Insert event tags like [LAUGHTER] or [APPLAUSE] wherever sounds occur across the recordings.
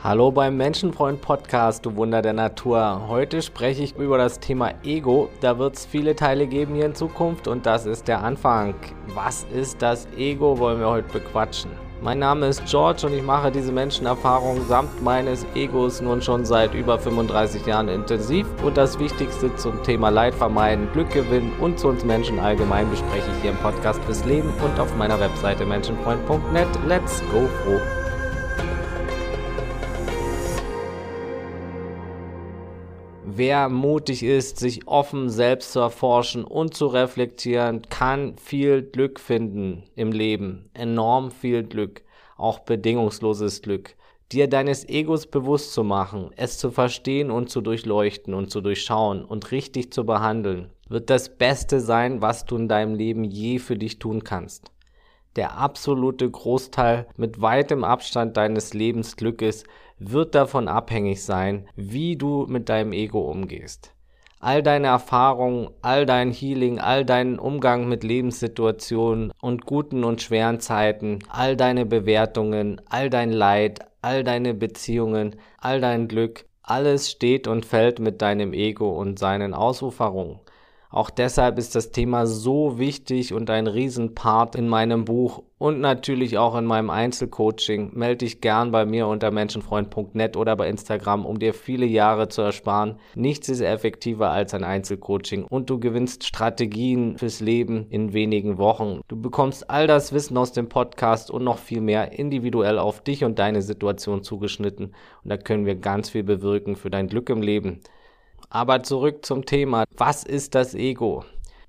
Hallo beim Menschenfreund Podcast, du Wunder der Natur. Heute spreche ich über das Thema Ego. Da wird es viele Teile geben hier in Zukunft und das ist der Anfang. Was ist das Ego, wollen wir heute bequatschen. Mein Name ist George und ich mache diese Menschenerfahrung samt meines Egos nun schon seit über 35 Jahren intensiv. Und das Wichtigste zum Thema Leid vermeiden, Glück gewinnen und zu uns Menschen allgemein bespreche ich hier im Podcast fürs Leben und auf meiner Webseite menschenfreund.net. Let's go froh! Wer mutig ist, sich offen selbst zu erforschen und zu reflektieren, kann viel Glück finden im Leben. Enorm viel Glück. Auch bedingungsloses Glück. Dir deines Egos bewusst zu machen, es zu verstehen und zu durchleuchten und zu durchschauen und richtig zu behandeln, wird das Beste sein, was du in deinem Leben je für dich tun kannst. Der absolute Großteil mit weitem Abstand deines Lebensglückes wird davon abhängig sein, wie du mit deinem Ego umgehst. All deine Erfahrungen, all dein Healing, all deinen Umgang mit Lebenssituationen und guten und schweren Zeiten, all deine Bewertungen, all dein Leid, all deine Beziehungen, all dein Glück, alles steht und fällt mit deinem Ego und seinen Ausuferungen. Auch deshalb ist das Thema so wichtig und ein Riesenpart in meinem Buch und natürlich auch in meinem Einzelcoaching. Melde dich gern bei mir unter menschenfreund.net oder bei Instagram, um dir viele Jahre zu ersparen. Nichts ist effektiver als ein Einzelcoaching und du gewinnst Strategien fürs Leben in wenigen Wochen. Du bekommst all das Wissen aus dem Podcast und noch viel mehr individuell auf dich und deine Situation zugeschnitten und da können wir ganz viel bewirken für dein Glück im Leben. Aber zurück zum Thema. Was ist das Ego?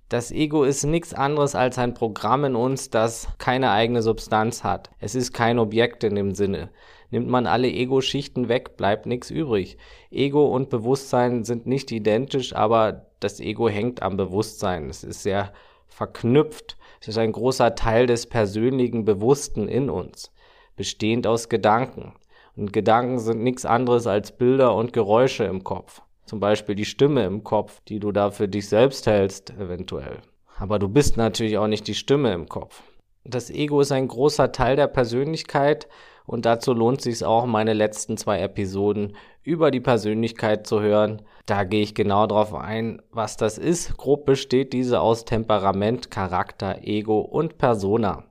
Das Ego ist nichts anderes als ein Programm in uns, das keine eigene Substanz hat. Es ist kein Objekt in dem Sinne. Nimmt man alle Ego-Schichten weg, bleibt nichts übrig. Ego und Bewusstsein sind nicht identisch, aber das Ego hängt am Bewusstsein. Es ist sehr verknüpft. Es ist ein großer Teil des persönlichen Bewussten in uns, bestehend aus Gedanken. Und Gedanken sind nichts anderes als Bilder und Geräusche im Kopf zum Beispiel die Stimme im Kopf, die du da für dich selbst hältst, eventuell. Aber du bist natürlich auch nicht die Stimme im Kopf. Das Ego ist ein großer Teil der Persönlichkeit und dazu lohnt sich auch, meine letzten zwei Episoden über die Persönlichkeit zu hören. Da gehe ich genau darauf ein, was das ist. Grob besteht diese aus Temperament, Charakter, Ego und Persona.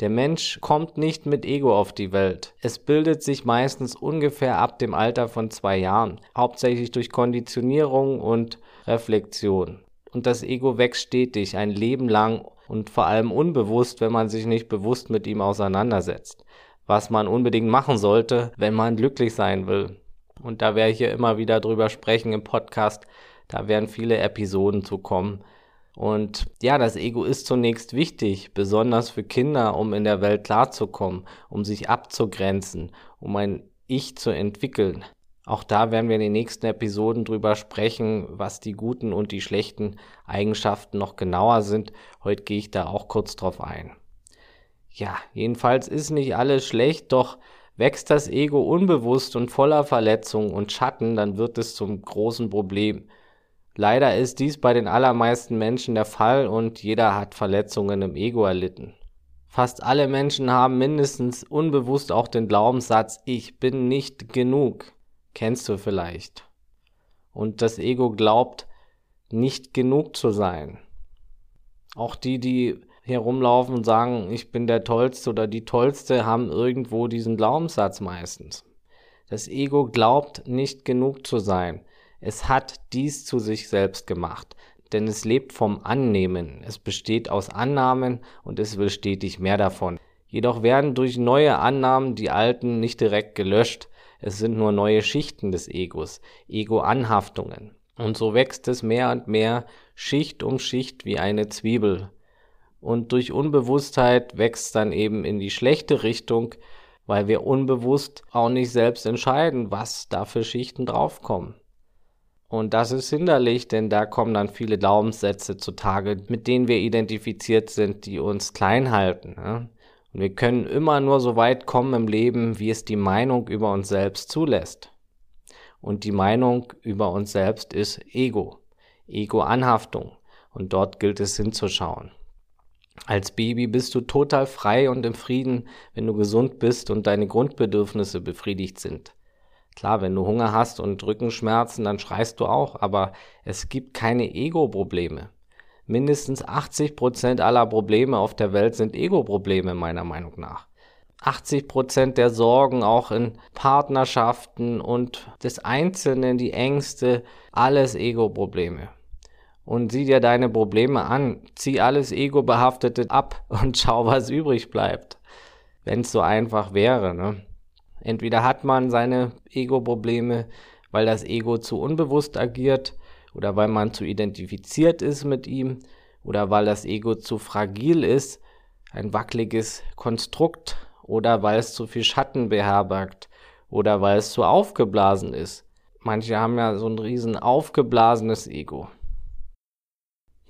Der Mensch kommt nicht mit Ego auf die Welt. Es bildet sich meistens ungefähr ab dem Alter von zwei Jahren, hauptsächlich durch Konditionierung und Reflexion. Und das Ego wächst stetig, ein Leben lang und vor allem unbewusst, wenn man sich nicht bewusst mit ihm auseinandersetzt. Was man unbedingt machen sollte, wenn man glücklich sein will. Und da werde ich hier immer wieder drüber sprechen im Podcast. Da werden viele Episoden zu kommen. Und ja, das Ego ist zunächst wichtig, besonders für Kinder, um in der Welt klarzukommen, um sich abzugrenzen, um ein Ich zu entwickeln. Auch da werden wir in den nächsten Episoden drüber sprechen, was die guten und die schlechten Eigenschaften noch genauer sind. Heute gehe ich da auch kurz drauf ein. Ja, jedenfalls ist nicht alles schlecht, doch wächst das Ego unbewusst und voller Verletzungen und Schatten, dann wird es zum großen Problem. Leider ist dies bei den allermeisten Menschen der Fall und jeder hat Verletzungen im Ego erlitten. Fast alle Menschen haben mindestens unbewusst auch den Glaubenssatz, ich bin nicht genug. Kennst du vielleicht. Und das Ego glaubt, nicht genug zu sein. Auch die, die herumlaufen und sagen, ich bin der Tollste oder die Tollste, haben irgendwo diesen Glaubenssatz meistens. Das Ego glaubt, nicht genug zu sein. Es hat dies zu sich selbst gemacht, denn es lebt vom Annehmen, es besteht aus Annahmen und es will stetig mehr davon. Jedoch werden durch neue Annahmen die alten nicht direkt gelöscht, es sind nur neue Schichten des Egos, Ego-Anhaftungen. Und so wächst es mehr und mehr Schicht um Schicht wie eine Zwiebel. Und durch Unbewusstheit wächst dann eben in die schlechte Richtung, weil wir unbewusst auch nicht selbst entscheiden, was da für Schichten draufkommen. Und das ist hinderlich, denn da kommen dann viele Glaubenssätze zutage, mit denen wir identifiziert sind, die uns klein halten. Ja? Und wir können immer nur so weit kommen im Leben, wie es die Meinung über uns selbst zulässt. Und die Meinung über uns selbst ist Ego, Ego-Anhaftung. Und dort gilt es hinzuschauen. Als Baby bist du total frei und im Frieden, wenn du gesund bist und deine Grundbedürfnisse befriedigt sind. Klar, wenn du Hunger hast und Rückenschmerzen, dann schreist du auch, aber es gibt keine Ego-Probleme. Mindestens 80 Prozent aller Probleme auf der Welt sind Ego-Probleme, meiner Meinung nach. 80 Prozent der Sorgen auch in Partnerschaften und des Einzelnen, die Ängste, alles Ego-Probleme. Und sieh dir deine Probleme an, zieh alles Ego-Behaftete ab und [LAUGHS] schau, was übrig bleibt. Wenn es so einfach wäre, ne? Entweder hat man seine Ego-Probleme, weil das Ego zu unbewusst agiert oder weil man zu identifiziert ist mit ihm oder weil das Ego zu fragil ist, ein wackeliges Konstrukt oder weil es zu viel Schatten beherbergt oder weil es zu aufgeblasen ist. Manche haben ja so ein riesen aufgeblasenes Ego.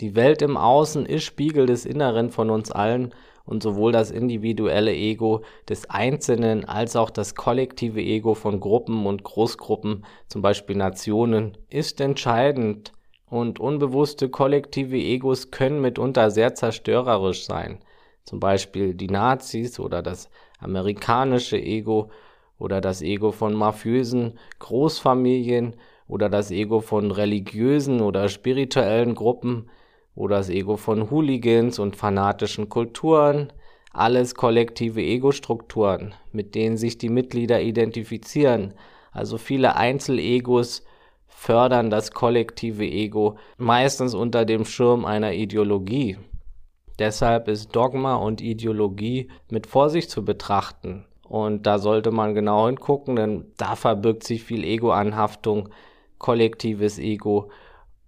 Die Welt im Außen ist Spiegel des Inneren von uns allen und sowohl das individuelle Ego des Einzelnen als auch das kollektive Ego von Gruppen und Großgruppen, zum Beispiel Nationen, ist entscheidend und unbewusste kollektive Egos können mitunter sehr zerstörerisch sein. Zum Beispiel die Nazis oder das amerikanische Ego oder das Ego von mafiösen Großfamilien oder das Ego von religiösen oder spirituellen Gruppen oder das Ego von Hooligans und fanatischen Kulturen, alles kollektive Ego-Strukturen, mit denen sich die Mitglieder identifizieren. Also viele Einzelegos fördern das kollektive Ego, meistens unter dem Schirm einer Ideologie. Deshalb ist Dogma und Ideologie mit Vorsicht zu betrachten. Und da sollte man genau hingucken, denn da verbirgt sich viel Ego-Anhaftung, kollektives Ego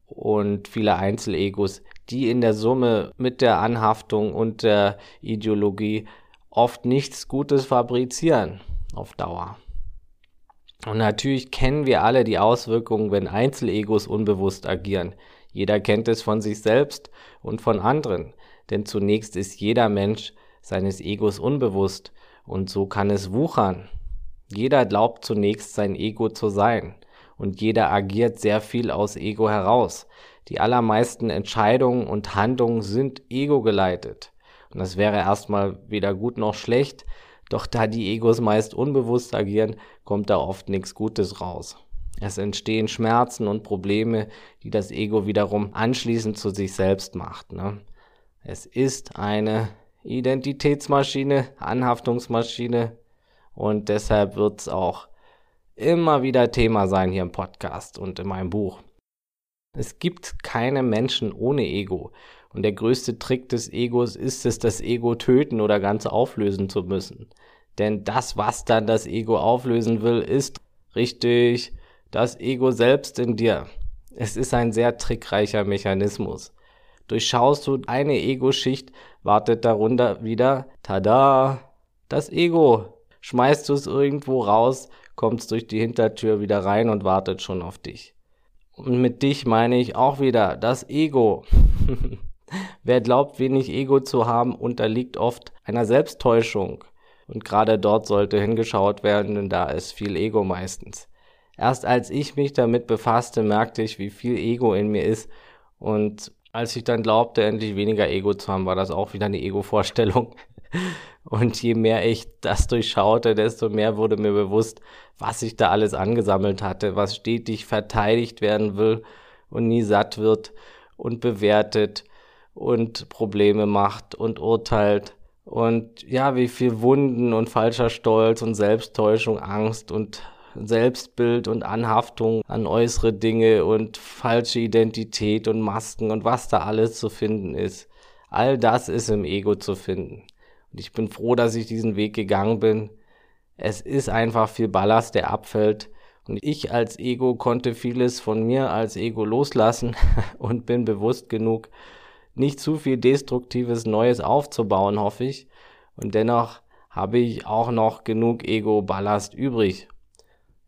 und viele Einzelegos, die in der Summe mit der Anhaftung und der Ideologie oft nichts Gutes fabrizieren auf Dauer. Und natürlich kennen wir alle die Auswirkungen, wenn Einzelegos unbewusst agieren. Jeder kennt es von sich selbst und von anderen, denn zunächst ist jeder Mensch seines Egos unbewusst und so kann es wuchern. Jeder glaubt zunächst sein Ego zu sein und jeder agiert sehr viel aus Ego heraus. Die allermeisten Entscheidungen und Handlungen sind ego geleitet. Und das wäre erstmal weder gut noch schlecht, doch da die Egos meist unbewusst agieren, kommt da oft nichts Gutes raus. Es entstehen Schmerzen und Probleme, die das Ego wiederum anschließend zu sich selbst macht. Ne? Es ist eine Identitätsmaschine, Anhaftungsmaschine und deshalb wird es auch immer wieder Thema sein hier im Podcast und in meinem Buch. Es gibt keine Menschen ohne Ego. Und der größte Trick des Egos ist es, das Ego töten oder ganz auflösen zu müssen. Denn das, was dann das Ego auflösen will, ist richtig das Ego selbst in dir. Es ist ein sehr trickreicher Mechanismus. Durchschaust du eine Ego-Schicht, wartet darunter wieder, tada, das Ego. Schmeißt du es irgendwo raus, kommt's durch die Hintertür wieder rein und wartet schon auf dich. Und mit dich meine ich auch wieder das Ego. [LAUGHS] Wer glaubt, wenig Ego zu haben, unterliegt oft einer Selbsttäuschung. Und gerade dort sollte hingeschaut werden, denn da ist viel Ego meistens. Erst als ich mich damit befasste, merkte ich, wie viel Ego in mir ist. Und als ich dann glaubte, endlich weniger Ego zu haben, war das auch wieder eine Ego-Vorstellung. [LAUGHS] Und je mehr ich das durchschaute, desto mehr wurde mir bewusst, was ich da alles angesammelt hatte, was stetig verteidigt werden will und nie satt wird und bewertet und Probleme macht und urteilt. Und ja, wie viel Wunden und falscher Stolz und Selbsttäuschung, Angst und Selbstbild und Anhaftung an äußere Dinge und falsche Identität und Masken und was da alles zu finden ist. All das ist im Ego zu finden. Und ich bin froh, dass ich diesen Weg gegangen bin. Es ist einfach viel Ballast, der abfällt. Und ich als Ego konnte vieles von mir als Ego loslassen [LAUGHS] und bin bewusst genug, nicht zu viel destruktives Neues aufzubauen, hoffe ich. Und dennoch habe ich auch noch genug Ego-Ballast übrig.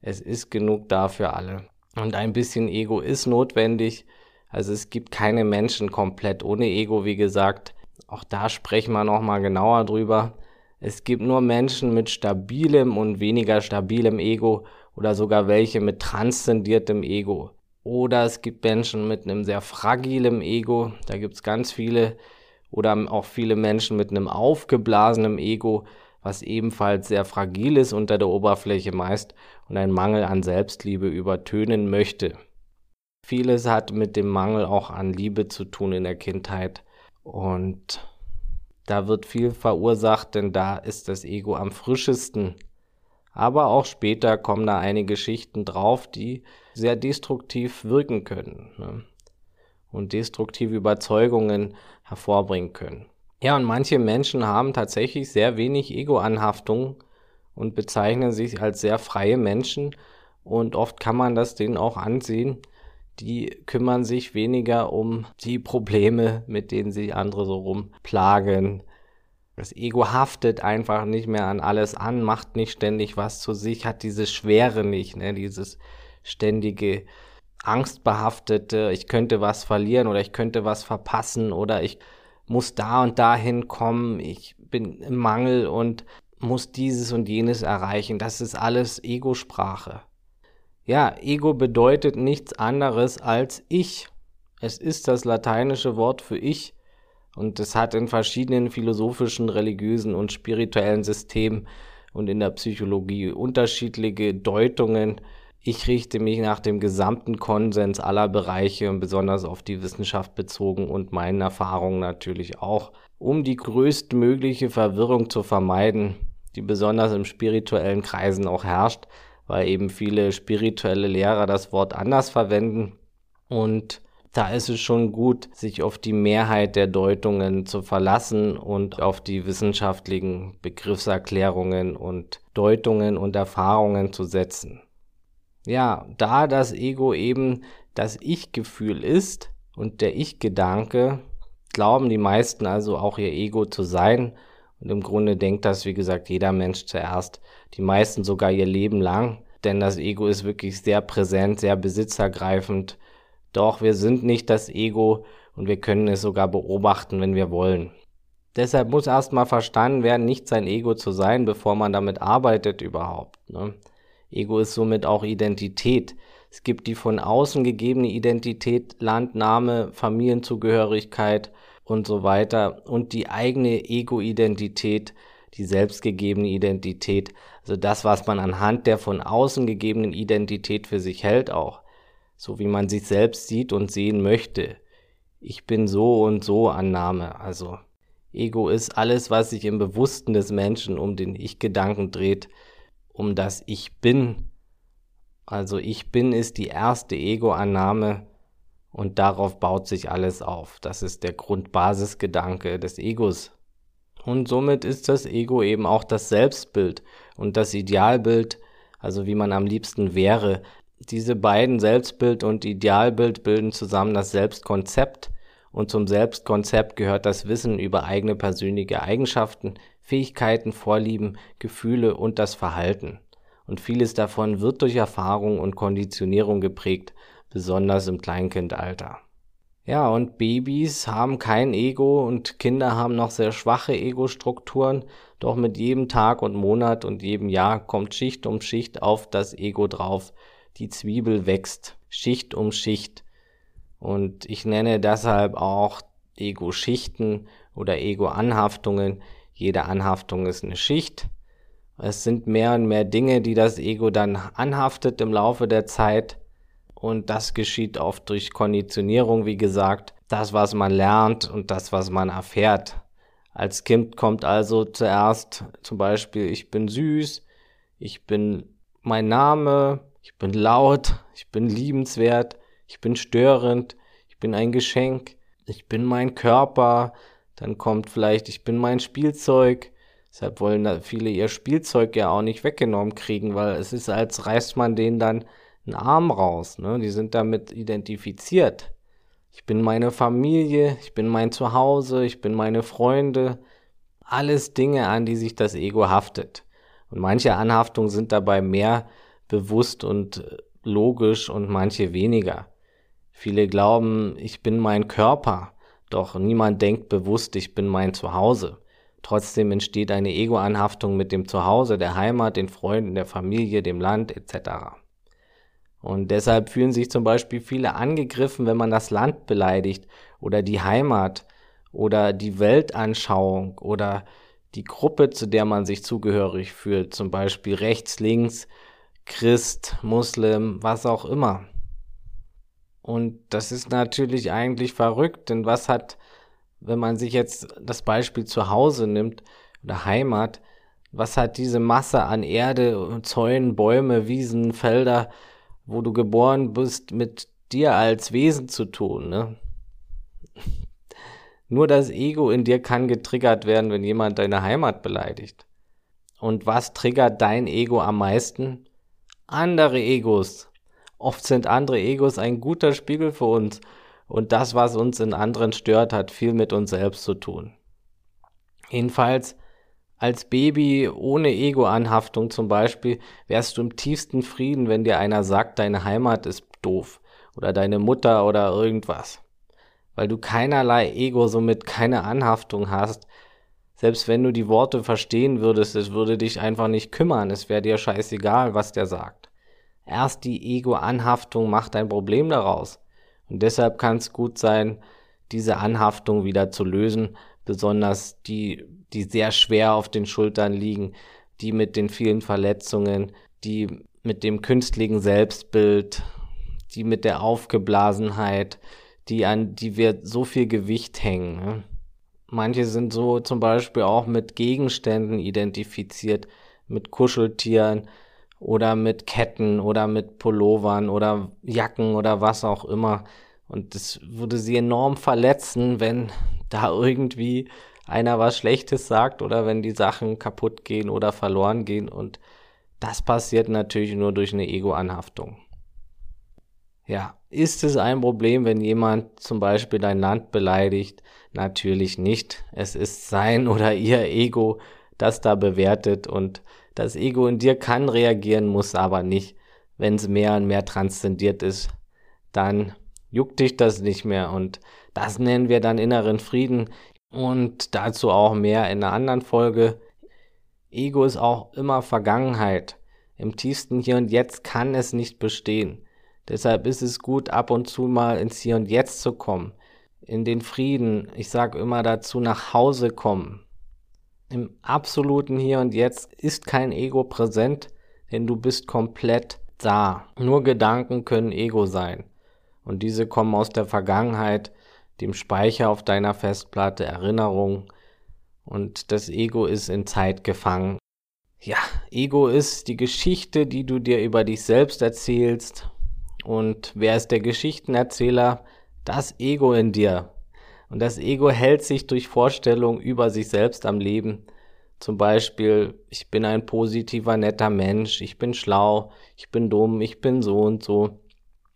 Es ist genug da für alle. Und ein bisschen Ego ist notwendig. Also es gibt keine Menschen komplett ohne Ego, wie gesagt. Auch da sprechen wir nochmal genauer drüber. Es gibt nur Menschen mit stabilem und weniger stabilem Ego oder sogar welche mit transzendiertem Ego. Oder es gibt Menschen mit einem sehr fragilem Ego, da gibt es ganz viele. oder auch viele Menschen mit einem aufgeblasenen Ego, was ebenfalls sehr fragil ist unter der Oberfläche meist und einen Mangel an Selbstliebe übertönen möchte. Vieles hat mit dem Mangel auch an Liebe zu tun in der Kindheit und da wird viel verursacht, denn da ist das Ego am frischesten. Aber auch später kommen da einige Schichten drauf, die sehr destruktiv wirken können ne? und destruktive Überzeugungen hervorbringen können. Ja, und manche Menschen haben tatsächlich sehr wenig Ego-Anhaftung und bezeichnen sich als sehr freie Menschen und oft kann man das denen auch ansehen, die kümmern sich weniger um die Probleme, mit denen sie andere so rumplagen. Das Ego haftet einfach nicht mehr an alles an, macht nicht ständig was zu sich, hat diese Schwere nicht, ne? dieses ständige angstbehaftete, ich könnte was verlieren oder ich könnte was verpassen oder ich muss da und dahin kommen, ich bin im Mangel und muss dieses und jenes erreichen. Das ist alles Ego-Sprache. Ja, Ego bedeutet nichts anderes als ich. Es ist das lateinische Wort für ich und es hat in verschiedenen philosophischen, religiösen und spirituellen Systemen und in der Psychologie unterschiedliche Deutungen. Ich richte mich nach dem gesamten Konsens aller Bereiche und besonders auf die Wissenschaft bezogen und meinen Erfahrungen natürlich auch, um die größtmögliche Verwirrung zu vermeiden, die besonders im spirituellen Kreisen auch herrscht, weil eben viele spirituelle Lehrer das Wort anders verwenden. Und da ist es schon gut, sich auf die Mehrheit der Deutungen zu verlassen und auf die wissenschaftlichen Begriffserklärungen und Deutungen und Erfahrungen zu setzen. Ja, da das Ego eben das Ich-Gefühl ist und der Ich-Gedanke, glauben die meisten also auch ihr Ego zu sein und im Grunde denkt das, wie gesagt, jeder Mensch zuerst, die meisten sogar ihr Leben lang, denn das Ego ist wirklich sehr präsent, sehr besitzergreifend. Doch wir sind nicht das Ego und wir können es sogar beobachten, wenn wir wollen. Deshalb muss erstmal verstanden werden, nicht sein Ego zu sein, bevor man damit arbeitet überhaupt. Ne? Ego ist somit auch Identität. Es gibt die von außen gegebene Identität, Landname, Familienzugehörigkeit, und so weiter und die eigene Ego-Identität, die selbstgegebene Identität, also das, was man anhand der von außen gegebenen Identität für sich hält auch, so wie man sich selbst sieht und sehen möchte. Ich bin so und so Annahme, also Ego ist alles, was sich im Bewussten des Menschen um den Ich-Gedanken dreht, um das Ich bin. Also ich bin ist die erste Ego-Annahme, und darauf baut sich alles auf. Das ist der Grundbasisgedanke des Egos. Und somit ist das Ego eben auch das Selbstbild und das Idealbild, also wie man am liebsten wäre. Diese beiden Selbstbild und Idealbild bilden zusammen das Selbstkonzept und zum Selbstkonzept gehört das Wissen über eigene persönliche Eigenschaften, Fähigkeiten, Vorlieben, Gefühle und das Verhalten. Und vieles davon wird durch Erfahrung und Konditionierung geprägt besonders im Kleinkindalter. Ja, und Babys haben kein Ego und Kinder haben noch sehr schwache Ego-Strukturen, doch mit jedem Tag und Monat und jedem Jahr kommt Schicht um Schicht auf das Ego drauf. Die Zwiebel wächst Schicht um Schicht. Und ich nenne deshalb auch Ego-Schichten oder Ego-Anhaftungen. Jede Anhaftung ist eine Schicht. Es sind mehr und mehr Dinge, die das Ego dann anhaftet im Laufe der Zeit. Und das geschieht oft durch Konditionierung, wie gesagt. Das, was man lernt und das, was man erfährt. Als Kind kommt also zuerst zum Beispiel, ich bin süß, ich bin mein Name, ich bin laut, ich bin liebenswert, ich bin störend, ich bin ein Geschenk, ich bin mein Körper, dann kommt vielleicht, ich bin mein Spielzeug. Deshalb wollen viele ihr Spielzeug ja auch nicht weggenommen kriegen, weil es ist, als reißt man denen dann einen Arm raus. Ne? Die sind damit identifiziert. Ich bin meine Familie, ich bin mein Zuhause, ich bin meine Freunde. Alles Dinge, an die sich das Ego haftet. Und manche Anhaftungen sind dabei mehr bewusst und äh, logisch und manche weniger. Viele glauben, ich bin mein Körper, doch niemand denkt bewusst, ich bin mein Zuhause. Trotzdem entsteht eine Ego-Anhaftung mit dem Zuhause, der Heimat, den Freunden, der Familie, dem Land etc. Und deshalb fühlen sich zum Beispiel viele angegriffen, wenn man das Land beleidigt oder die Heimat oder die Weltanschauung oder die Gruppe, zu der man sich zugehörig fühlt, zum Beispiel rechts, links, Christ, Muslim, was auch immer. Und das ist natürlich eigentlich verrückt, denn was hat, wenn man sich jetzt das Beispiel zu Hause nimmt oder Heimat, was hat diese Masse an Erde, Zäunen, Bäume, Wiesen, Felder, wo du geboren bist, mit dir als Wesen zu tun, ne? Nur das Ego in dir kann getriggert werden, wenn jemand deine Heimat beleidigt. Und was triggert dein Ego am meisten? Andere Egos. Oft sind andere Egos ein guter Spiegel für uns. Und das, was uns in anderen stört, hat viel mit uns selbst zu tun. Jedenfalls, als Baby ohne Ego-Anhaftung zum Beispiel, wärst du im tiefsten Frieden, wenn dir einer sagt, deine Heimat ist doof oder deine Mutter oder irgendwas. Weil du keinerlei Ego, somit keine Anhaftung hast. Selbst wenn du die Worte verstehen würdest, es würde dich einfach nicht kümmern, es wäre dir scheißegal, was der sagt. Erst die Ego-Anhaftung macht ein Problem daraus. Und deshalb kann es gut sein, diese Anhaftung wieder zu lösen, besonders die, die sehr schwer auf den Schultern liegen, die mit den vielen Verletzungen, die mit dem künstlichen Selbstbild die mit der Aufgeblasenheit, die an die wir so viel Gewicht hängen. Ne? Manche sind so zum Beispiel auch mit Gegenständen identifiziert, mit Kuscheltieren oder mit Ketten oder mit Pullovern oder Jacken oder was auch immer. Und das würde sie enorm verletzen, wenn da irgendwie einer was Schlechtes sagt oder wenn die Sachen kaputt gehen oder verloren gehen. Und das passiert natürlich nur durch eine Ego-Anhaftung. Ja, ist es ein Problem, wenn jemand zum Beispiel dein Land beleidigt? Natürlich nicht. Es ist sein [LAUGHS] oder ihr Ego, das da bewertet und das Ego in dir kann reagieren, muss aber nicht. Wenn es mehr und mehr transzendiert ist, dann juckt dich das nicht mehr und das nennen wir dann inneren Frieden und dazu auch mehr in einer anderen Folge. Ego ist auch immer Vergangenheit. Im tiefsten Hier und Jetzt kann es nicht bestehen. Deshalb ist es gut, ab und zu mal ins Hier und Jetzt zu kommen, in den Frieden. Ich sage immer dazu, nach Hause kommen. Im absoluten Hier und Jetzt ist kein Ego präsent, denn du bist komplett da. Nur Gedanken können Ego sein. Und diese kommen aus der Vergangenheit, dem Speicher auf deiner Festplatte, Erinnerungen. Und das Ego ist in Zeit gefangen. Ja, Ego ist die Geschichte, die du dir über dich selbst erzählst, und wer ist der Geschichtenerzähler? Das Ego in dir. Und das Ego hält sich durch Vorstellungen über sich selbst am Leben. Zum Beispiel, ich bin ein positiver, netter Mensch, ich bin schlau, ich bin dumm, ich bin so und so.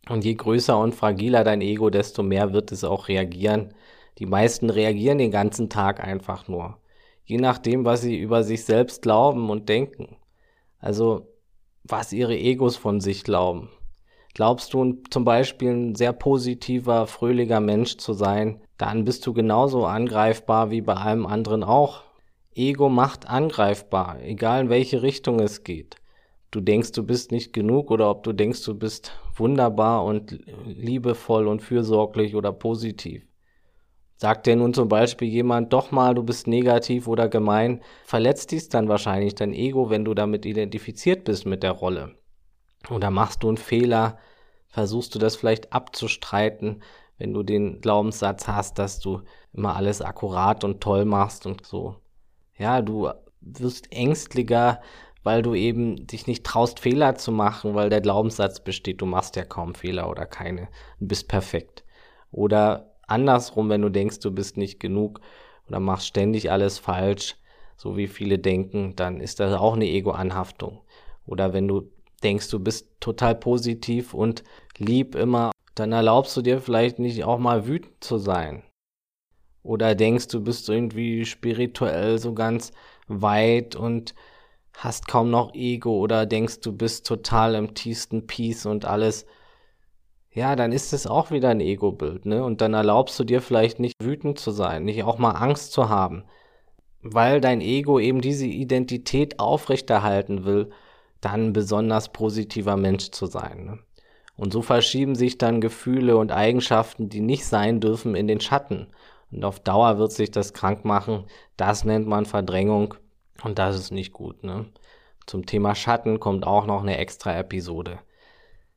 Und je größer und fragiler dein Ego, desto mehr wird es auch reagieren. Die meisten reagieren den ganzen Tag einfach nur. Je nachdem, was sie über sich selbst glauben und denken. Also, was ihre Egos von sich glauben. Glaubst du zum Beispiel ein sehr positiver, fröhlicher Mensch zu sein, dann bist du genauso angreifbar wie bei allem anderen auch. Ego macht angreifbar, egal in welche Richtung es geht. Du denkst, du bist nicht genug oder ob du denkst, du bist wunderbar und liebevoll und fürsorglich oder positiv. Sagt dir nun zum Beispiel jemand doch mal, du bist negativ oder gemein, verletzt dies dann wahrscheinlich dein Ego, wenn du damit identifiziert bist mit der Rolle. Oder machst du einen Fehler, versuchst du das vielleicht abzustreiten, wenn du den Glaubenssatz hast, dass du immer alles akkurat und toll machst und so. Ja, du wirst ängstlicher, weil du eben dich nicht traust, Fehler zu machen, weil der Glaubenssatz besteht, du machst ja kaum Fehler oder keine, du bist perfekt. Oder andersrum, wenn du denkst, du bist nicht genug oder machst ständig alles falsch, so wie viele denken, dann ist das auch eine Ego-Anhaftung. Oder wenn du denkst, du bist total positiv und lieb immer, dann erlaubst du dir vielleicht nicht auch mal wütend zu sein. Oder denkst, du bist irgendwie spirituell so ganz weit und hast kaum noch Ego oder denkst, du bist total im tiefsten Peace und alles. Ja, dann ist es auch wieder ein Ego-Bild, ne? Und dann erlaubst du dir vielleicht nicht wütend zu sein, nicht auch mal Angst zu haben, weil dein Ego eben diese Identität aufrechterhalten will dann besonders positiver Mensch zu sein. Ne? Und so verschieben sich dann Gefühle und Eigenschaften, die nicht sein dürfen, in den Schatten. Und auf Dauer wird sich das krank machen. Das nennt man Verdrängung und das ist nicht gut. Ne? Zum Thema Schatten kommt auch noch eine extra Episode.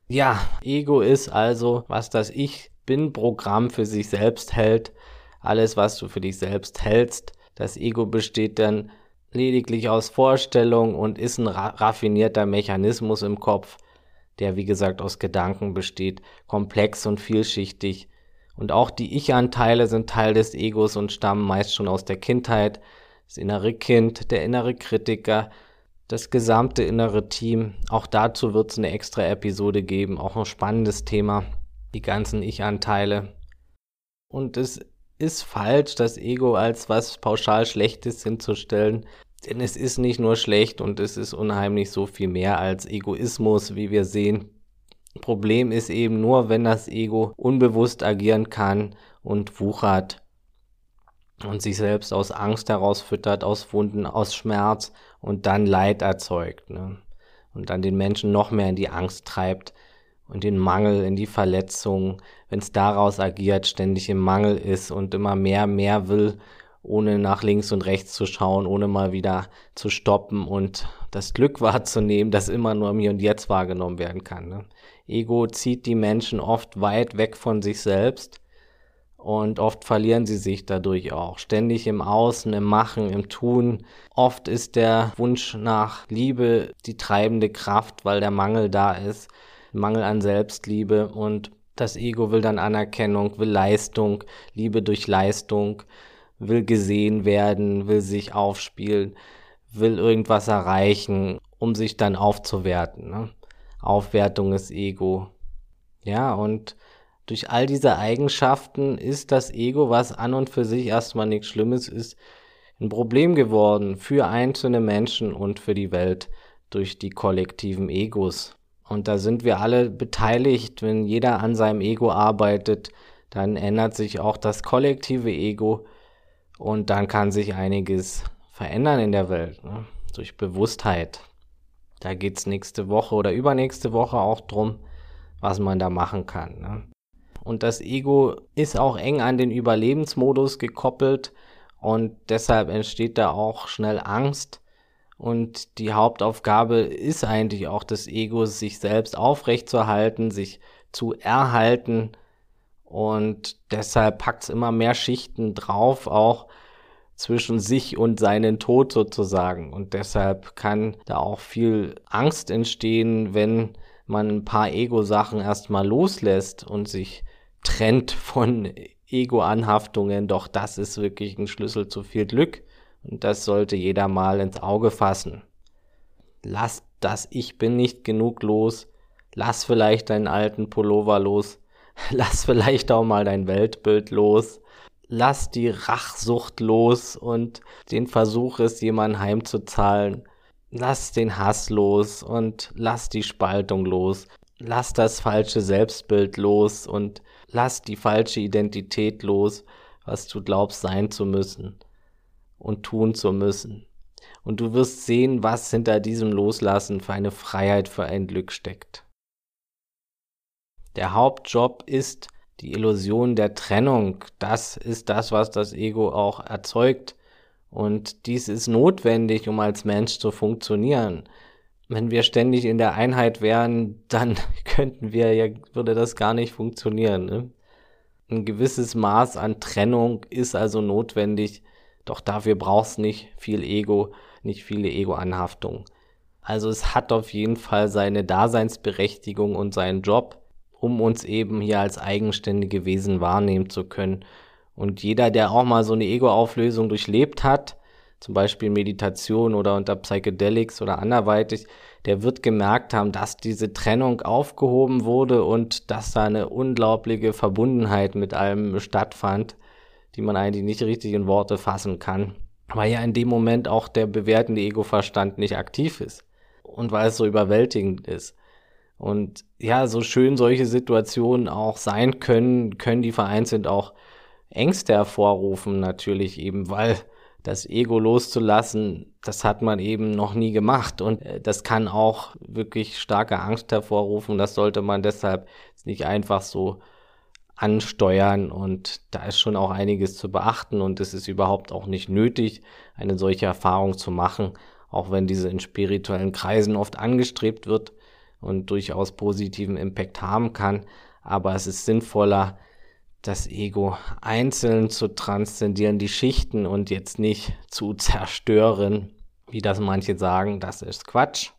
Ja, Ego ist also, was das Ich bin Programm für sich selbst hält. Alles, was du für dich selbst hältst. Das Ego besteht dann lediglich aus Vorstellung und ist ein raffinierter Mechanismus im Kopf, der wie gesagt aus Gedanken besteht, komplex und vielschichtig. Und auch die Ich-Anteile sind Teil des Egos und stammen meist schon aus der Kindheit. Das innere Kind, der innere Kritiker, das gesamte innere Team. Auch dazu wird es eine extra Episode geben, auch ein spannendes Thema, die ganzen Ich-Anteile. Und es ist falsch, das Ego als was pauschal Schlechtes hinzustellen. Denn es ist nicht nur schlecht und es ist unheimlich so viel mehr als Egoismus, wie wir sehen. Problem ist eben nur, wenn das Ego unbewusst agieren kann und wuchert und sich selbst aus Angst herausfüttert, aus Wunden, aus Schmerz und dann Leid erzeugt. Ne? Und dann den Menschen noch mehr in die Angst treibt und den Mangel, in die Verletzung, wenn es daraus agiert, ständig im Mangel ist und immer mehr, mehr will, ohne nach links und rechts zu schauen, ohne mal wieder zu stoppen und das Glück [LAUGHS] wahrzunehmen, das immer nur im Hier und Jetzt wahrgenommen werden kann. Ne? Ego zieht die Menschen oft weit weg von sich selbst und oft verlieren sie sich dadurch auch. Ständig im Außen, im Machen, im Tun. Oft ist der Wunsch nach Liebe die treibende Kraft, weil der Mangel da ist. Mangel an Selbstliebe und das Ego will dann Anerkennung, will Leistung, Liebe durch Leistung, will gesehen werden, will sich aufspielen, will irgendwas erreichen, um sich dann aufzuwerten. Ne? Aufwertung ist Ego. Ja, und durch all diese Eigenschaften ist das Ego, was an und für sich erstmal nichts Schlimmes ist, ein Problem geworden für einzelne Menschen und für die Welt durch die kollektiven Egos. Und da sind wir alle beteiligt. Wenn jeder an seinem Ego arbeitet, dann ändert sich auch das kollektive Ego und dann kann sich einiges verändern in der Welt ne? durch Bewusstheit. Da geht's nächste Woche oder übernächste Woche auch drum, was man da machen kann. Ne? Und das Ego ist auch eng an den Überlebensmodus gekoppelt und deshalb entsteht da auch schnell Angst. Und die Hauptaufgabe ist eigentlich auch des Egos, sich selbst aufrechtzuerhalten, sich zu erhalten. Und deshalb packt es immer mehr Schichten drauf, auch zwischen sich und seinen Tod sozusagen. Und deshalb kann da auch viel Angst entstehen, wenn man ein paar Ego-Sachen erstmal loslässt und sich trennt von Ego-Anhaftungen. Doch das ist wirklich ein Schlüssel zu viel Glück. Und das sollte jeder mal ins Auge fassen. Lass das Ich bin nicht genug los. Lass vielleicht deinen alten Pullover los. [LAUGHS] Lass vielleicht auch mal dein Weltbild los. Lass die Rachsucht los und den Versuch es, jemanden heimzuzahlen. Lass den Hass los und lass die Spaltung los. Lass das falsche Selbstbild los und lass die falsche Identität los, was du glaubst sein zu müssen und tun zu müssen. Und du wirst sehen, was hinter diesem Loslassen für eine Freiheit, für ein Glück steckt. Der Hauptjob ist die Illusion der Trennung. Das ist das, was das Ego auch erzeugt. Und dies ist notwendig, um als Mensch zu funktionieren. Wenn wir ständig in der Einheit wären, dann [LAUGHS] könnten wir ja, würde das gar nicht funktionieren. Ne? Ein gewisses Maß an Trennung ist also notwendig, doch dafür brauchst nicht viel Ego, nicht viele Ego-Anhaftungen. Also es hat auf jeden Fall seine Daseinsberechtigung und seinen Job, um uns eben hier als eigenständige Wesen wahrnehmen zu können. Und jeder, der auch mal so eine Ego-Auflösung durchlebt hat, zum Beispiel Meditation oder unter Psychedelics oder anderweitig, der wird gemerkt haben, dass diese Trennung aufgehoben wurde und dass da eine unglaubliche Verbundenheit mit allem stattfand, die man eigentlich nicht richtig in Worte fassen kann. Weil ja in dem Moment auch der bewertende Ego-Verstand nicht aktiv ist und weil es so überwältigend ist. Und ja, so schön solche Situationen auch sein können, können die vereinzelt auch Ängste hervorrufen, natürlich eben, weil das Ego loszulassen, das hat man eben noch nie gemacht und äh, das kann auch wirklich starke Angst hervorrufen. Das sollte man deshalb nicht einfach so ansteuern und da ist schon auch einiges zu beachten und es ist überhaupt auch nicht nötig, eine solche Erfahrung zu machen, auch wenn diese in spirituellen Kreisen oft angestrebt wird und durchaus positiven Impact haben kann. Aber es ist sinnvoller, das Ego einzeln zu transzendieren, die Schichten und jetzt nicht zu zerstören, wie das manche sagen, das ist Quatsch.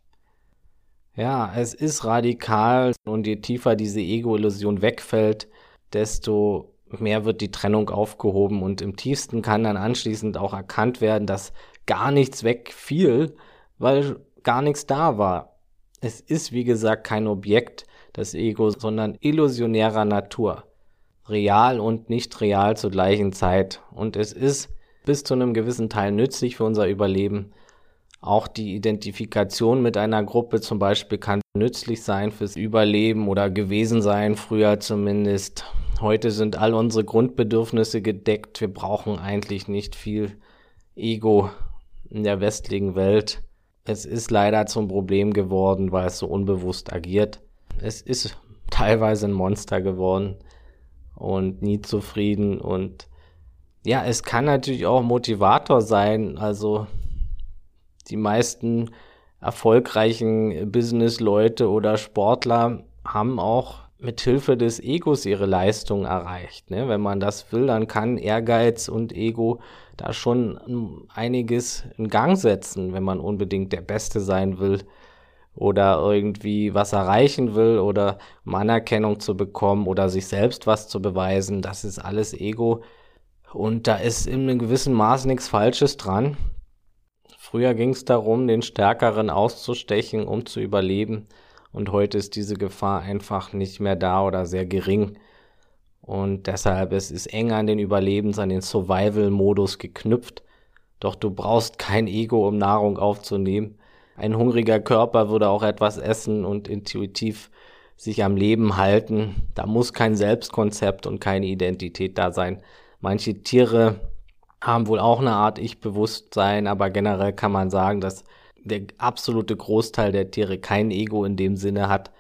Ja, es ist radikal und je tiefer diese Ego-Illusion wegfällt, desto mehr wird die Trennung aufgehoben und im tiefsten kann dann anschließend auch erkannt werden, dass gar nichts wegfiel, weil gar nichts da war. Es ist, wie gesagt, kein Objekt, das Ego, sondern illusionärer Natur. Real und nicht real zur gleichen Zeit. Und es ist bis zu einem gewissen Teil nützlich für unser Überleben. Auch die Identifikation mit einer Gruppe zum Beispiel kann nützlich sein fürs Überleben oder gewesen sein, früher zumindest. Heute sind all unsere Grundbedürfnisse gedeckt. Wir brauchen eigentlich nicht viel Ego in der westlichen Welt. Es ist leider zum Problem geworden, weil es so unbewusst agiert. Es ist teilweise ein Monster geworden und nie zufrieden und ja, es kann natürlich auch Motivator sein. Also die meisten erfolgreichen Business-Leute oder Sportler haben auch mit Hilfe des Egos ihre Leistung erreicht. Ne? Wenn man das will, dann kann Ehrgeiz und Ego da schon einiges in Gang setzen, wenn man unbedingt der Beste sein will oder irgendwie was erreichen will oder um Anerkennung zu bekommen oder sich selbst was zu beweisen. Das ist alles Ego. Und da ist in einem gewissen Maß nichts Falsches dran. Früher ging es darum, den Stärkeren auszustechen, um zu überleben. Und heute ist diese Gefahr einfach nicht mehr da oder sehr gering. Und deshalb ist es eng an den Überlebens, an den Survival-Modus geknüpft. Doch du brauchst kein Ego, um Nahrung aufzunehmen. Ein hungriger Körper würde auch etwas essen und intuitiv sich am Leben halten. Da muss kein Selbstkonzept und keine Identität da sein. Manche Tiere haben wohl auch eine Art Ich-Bewusstsein, aber generell kann man sagen, dass der absolute Großteil der Tiere kein Ego in dem Sinne hat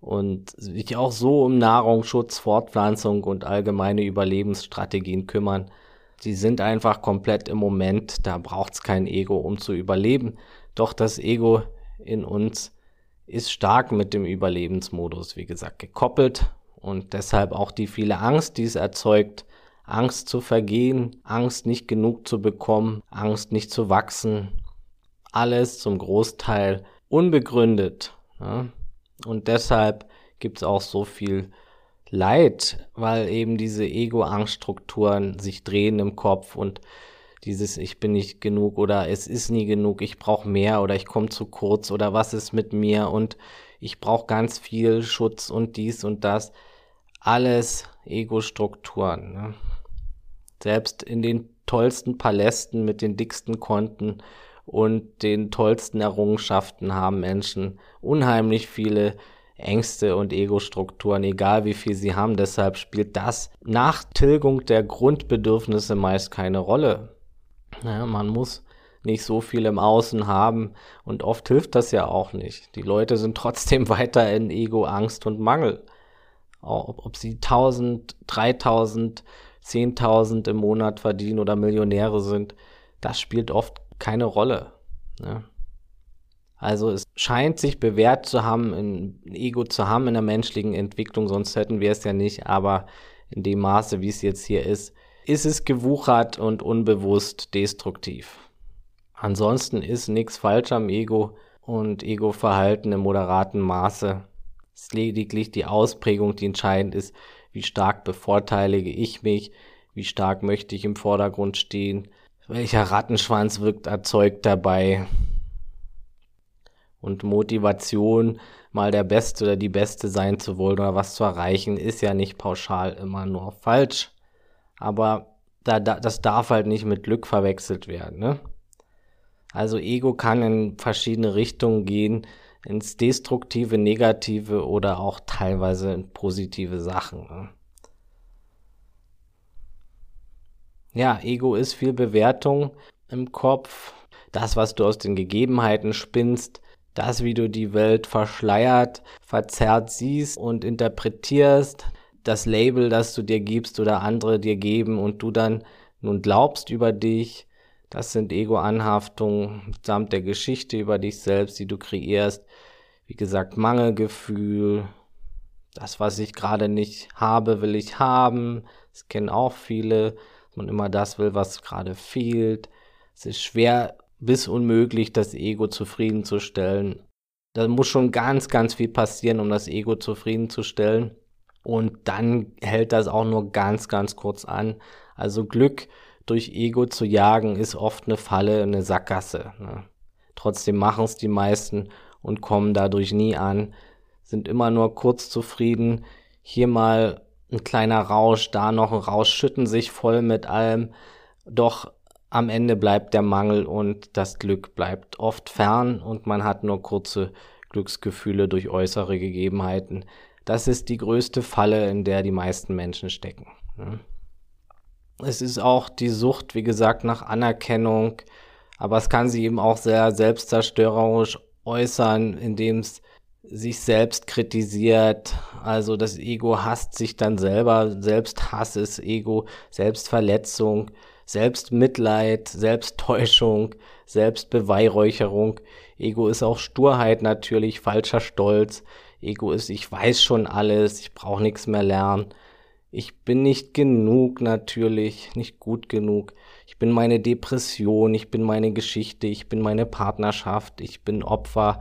und sich auch so um Nahrungsschutz, Fortpflanzung und allgemeine Überlebensstrategien kümmern. Die sind einfach komplett im Moment, da braucht's kein Ego, um zu überleben. Doch das Ego in uns ist stark mit dem Überlebensmodus, wie gesagt, gekoppelt und deshalb auch die viele Angst, die es erzeugt, Angst zu vergehen, Angst nicht genug zu bekommen, Angst nicht zu wachsen, alles zum Großteil unbegründet. Ja? Und deshalb gibt es auch so viel Leid, weil eben diese Ego-Angststrukturen sich drehen im Kopf und dieses Ich bin nicht genug oder es ist nie genug, ich brauche mehr oder ich komme zu kurz oder was ist mit mir und ich brauche ganz viel Schutz und dies und das. Alles Ego-Strukturen. Ne? Selbst in den tollsten Palästen mit den dicksten Konten und den tollsten Errungenschaften haben Menschen unheimlich viele Ängste und Ego-Strukturen, egal wie viel sie haben. Deshalb spielt das nach Tilgung der Grundbedürfnisse meist keine Rolle. Ja, man muss nicht so viel im Außen haben und oft hilft das ja auch nicht. Die Leute sind trotzdem [LAUGHS] weiter in Ego, Angst und Mangel. Ob, ob sie 1000, 3000, 10.000 im Monat verdienen oder Millionäre sind, das spielt oft keine Rolle. Ne? Also es scheint sich bewährt zu haben, ein Ego zu haben in der menschlichen Entwicklung, sonst hätten wir es ja nicht, aber in dem Maße, wie es jetzt hier ist, ist es gewuchert und unbewusst destruktiv. Ansonsten ist nichts falsch am Ego und Ego-Verhalten im moderaten Maße. Es ist lediglich die Ausprägung, die entscheidend ist, wie stark bevorteilige ich mich, wie stark möchte ich im Vordergrund stehen, welcher Rattenschwanz wirkt erzeugt dabei und Motivation, mal der Beste oder die Beste sein zu wollen oder was zu erreichen, ist ja nicht pauschal immer nur falsch. Aber da, da, das darf halt nicht mit Glück verwechselt werden. Ne? Also Ego kann in verschiedene Richtungen gehen, ins Destruktive, Negative oder auch teilweise in positive Sachen. Ne? Ja, Ego ist viel Bewertung im Kopf. Das, was du aus den Gegebenheiten spinnst, das, wie du die Welt verschleiert, verzerrt siehst und interpretierst, das Label, das du dir gibst oder andere dir geben und du dann nun glaubst über dich. Das sind Ego-Anhaftungen samt der Geschichte über dich selbst, die du kreierst. Wie gesagt, Mangelgefühl. Das, was ich gerade nicht habe, will ich haben. Das kennen auch viele, dass man immer das will, was gerade fehlt. Es ist schwer bis unmöglich, das Ego zufriedenzustellen. Da muss schon ganz, ganz viel passieren, um das Ego zufriedenzustellen. Und dann hält das auch nur ganz, ganz kurz an. Also Glück durch Ego zu jagen ist oft eine Falle, eine Sackgasse. Ne? Trotzdem machen es die meisten und kommen dadurch nie an, sind immer nur kurz zufrieden. Hier mal ein kleiner Rausch, da noch ein Rausch, schütten sich voll mit allem. Doch am Ende bleibt der Mangel und das Glück bleibt oft fern und man hat nur kurze Glücksgefühle durch äußere Gegebenheiten. Das ist die größte Falle, in der die meisten Menschen stecken. Ne? Es ist auch die Sucht, wie gesagt, nach Anerkennung, aber es kann sich eben auch sehr selbstzerstörerisch äußern, indem es sich selbst kritisiert. Also das Ego hasst sich dann selber, Selbsthass ist Ego, Selbstverletzung. Selbstmitleid, Selbsttäuschung, Selbstbeweihräucherung. Ego ist auch Sturheit natürlich, falscher Stolz. Ego ist, ich weiß schon alles, ich brauche nichts mehr lernen. Ich bin nicht genug natürlich, nicht gut genug. Ich bin meine Depression, ich bin meine Geschichte, ich bin meine Partnerschaft, ich bin Opfer,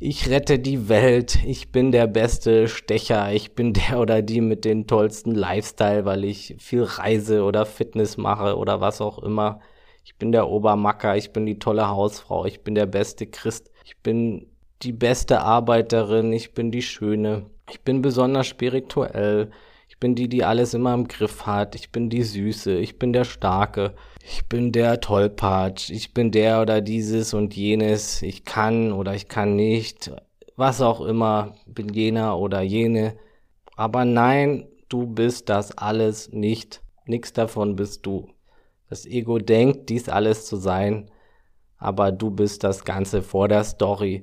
ich rette die Welt, ich bin der beste Stecher, ich bin der oder die mit den tollsten Lifestyle, weil ich viel reise oder Fitness mache oder was auch immer. Ich bin der Obermacker, ich bin die tolle Hausfrau, ich bin der beste Christ, ich bin die beste Arbeiterin, ich bin die Schöne, ich bin besonders spirituell, ich bin die, die alles immer im Griff hat. Ich bin die Süße. Ich bin der Starke. Ich bin der Tollpatsch. Ich bin der oder dieses und jenes. Ich kann oder ich kann nicht. Was auch immer. Bin jener oder jene. Aber nein, du bist das alles nicht. Nix davon bist du. Das Ego denkt, dies alles zu sein. Aber du bist das Ganze vor der Story.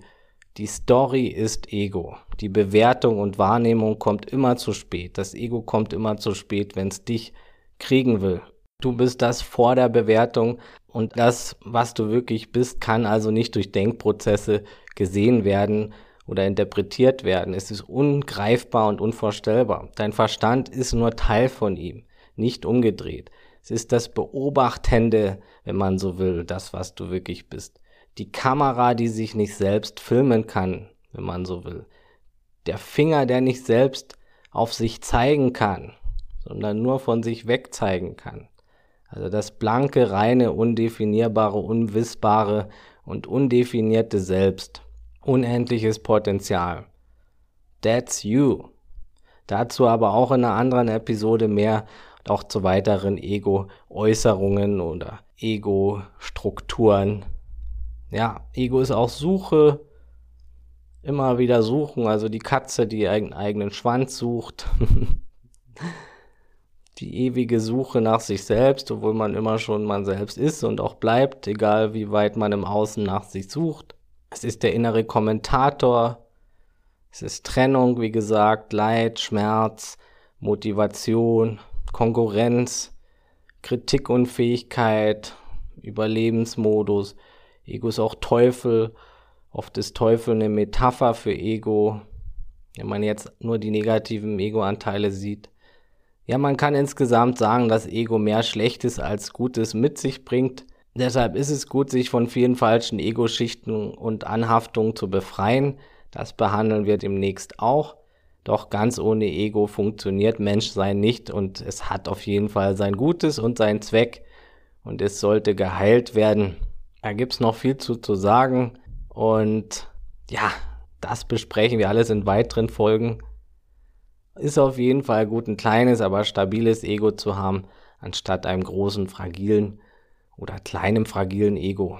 Die Story ist Ego. Die Bewertung und Wahrnehmung kommt immer zu spät. Das Ego kommt immer zu spät, wenn es dich kriegen will. Du bist das vor der Bewertung und das, was du wirklich bist, kann also nicht durch Denkprozesse gesehen werden oder interpretiert werden. Es ist ungreifbar und unvorstellbar. Dein Verstand ist nur Teil von ihm, nicht umgedreht. Es ist das Beobachtende, wenn man so will, das, was du wirklich bist die Kamera, die sich nicht selbst filmen kann, wenn man so will. Der Finger, der nicht selbst auf sich zeigen kann, sondern nur von sich weg zeigen kann. Also das blanke, reine, undefinierbare, unwissbare und undefinierte Selbst. Unendliches Potenzial. That's you. Dazu aber auch in einer anderen Episode mehr und auch zu weiteren Ego-Äußerungen oder Ego-Strukturen ja, Ego ist auch Suche, immer wieder suchen, also die Katze, die ihren eigenen Schwanz sucht. [LAUGHS] die ewige Suche nach sich selbst, obwohl man immer schon man selbst ist und auch bleibt, egal wie weit man im Außen nach sich sucht. Es ist der innere Kommentator. Es ist Trennung, wie gesagt, Leid, Schmerz, Motivation, Konkurrenz, Kritikunfähigkeit, Überlebensmodus, Ego ist auch Teufel. Oft ist Teufel eine Metapher für Ego, wenn man jetzt nur die negativen Ego-Anteile sieht. Ja, man kann insgesamt sagen, dass Ego mehr Schlechtes als Gutes mit sich bringt. Deshalb ist es gut, sich von vielen falschen Ego-Schichten und Anhaftungen zu befreien. Das behandeln wir demnächst auch. Doch ganz ohne Ego funktioniert Menschsein nicht und es hat auf jeden Fall sein Gutes und seinen Zweck und es sollte geheilt werden. Da gibt's noch viel zu, zu sagen. Und ja, das besprechen wir alles in weiteren Folgen. Ist auf jeden Fall gut, ein kleines, aber stabiles Ego zu haben, anstatt einem großen, fragilen oder kleinem, fragilen Ego.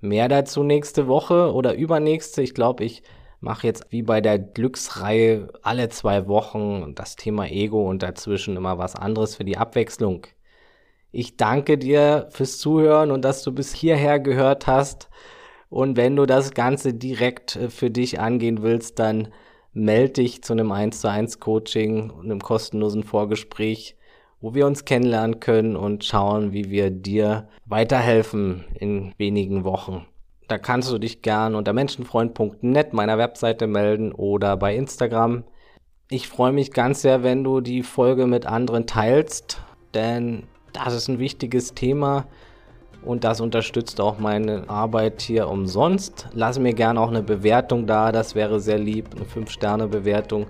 Mehr dazu nächste Woche oder übernächste. Ich glaube, ich mache jetzt wie bei der Glücksreihe alle zwei Wochen das Thema Ego und dazwischen immer was anderes für die Abwechslung. Ich danke dir fürs Zuhören und dass du bis hierher gehört hast. Und wenn du das Ganze direkt äh, für dich angehen willst, dann melde dich zu einem 1 zu 1 Coaching und einem kostenlosen Vorgespräch, wo wir uns kennenlernen können und schauen, wie wir dir weiterhelfen in wenigen Wochen. Da kannst du dich gern unter menschenfreund.net meiner Webseite melden oder bei Instagram. Ich freue mich ganz sehr, wenn du die Folge mit anderen teilst, denn das ist ein wichtiges Thema und das unterstützt auch meine Arbeit hier umsonst. Lass mir gerne auch eine Bewertung da, das wäre sehr lieb, eine 5-Sterne-Bewertung.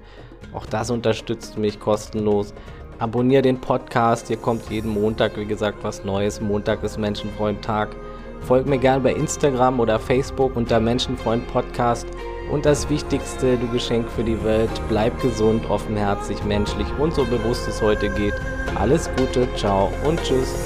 Auch das unterstützt mich kostenlos. Abonniere den Podcast, hier kommt jeden Montag, wie gesagt, was Neues. Montag ist Menschenfreund-Tag. Folg mir gerne bei Instagram oder Facebook unter Menschenfreund Podcast. Und das Wichtigste, du Geschenk für die Welt, bleib gesund, offenherzig, menschlich und so bewusst es heute geht. Alles Gute, ciao und tschüss.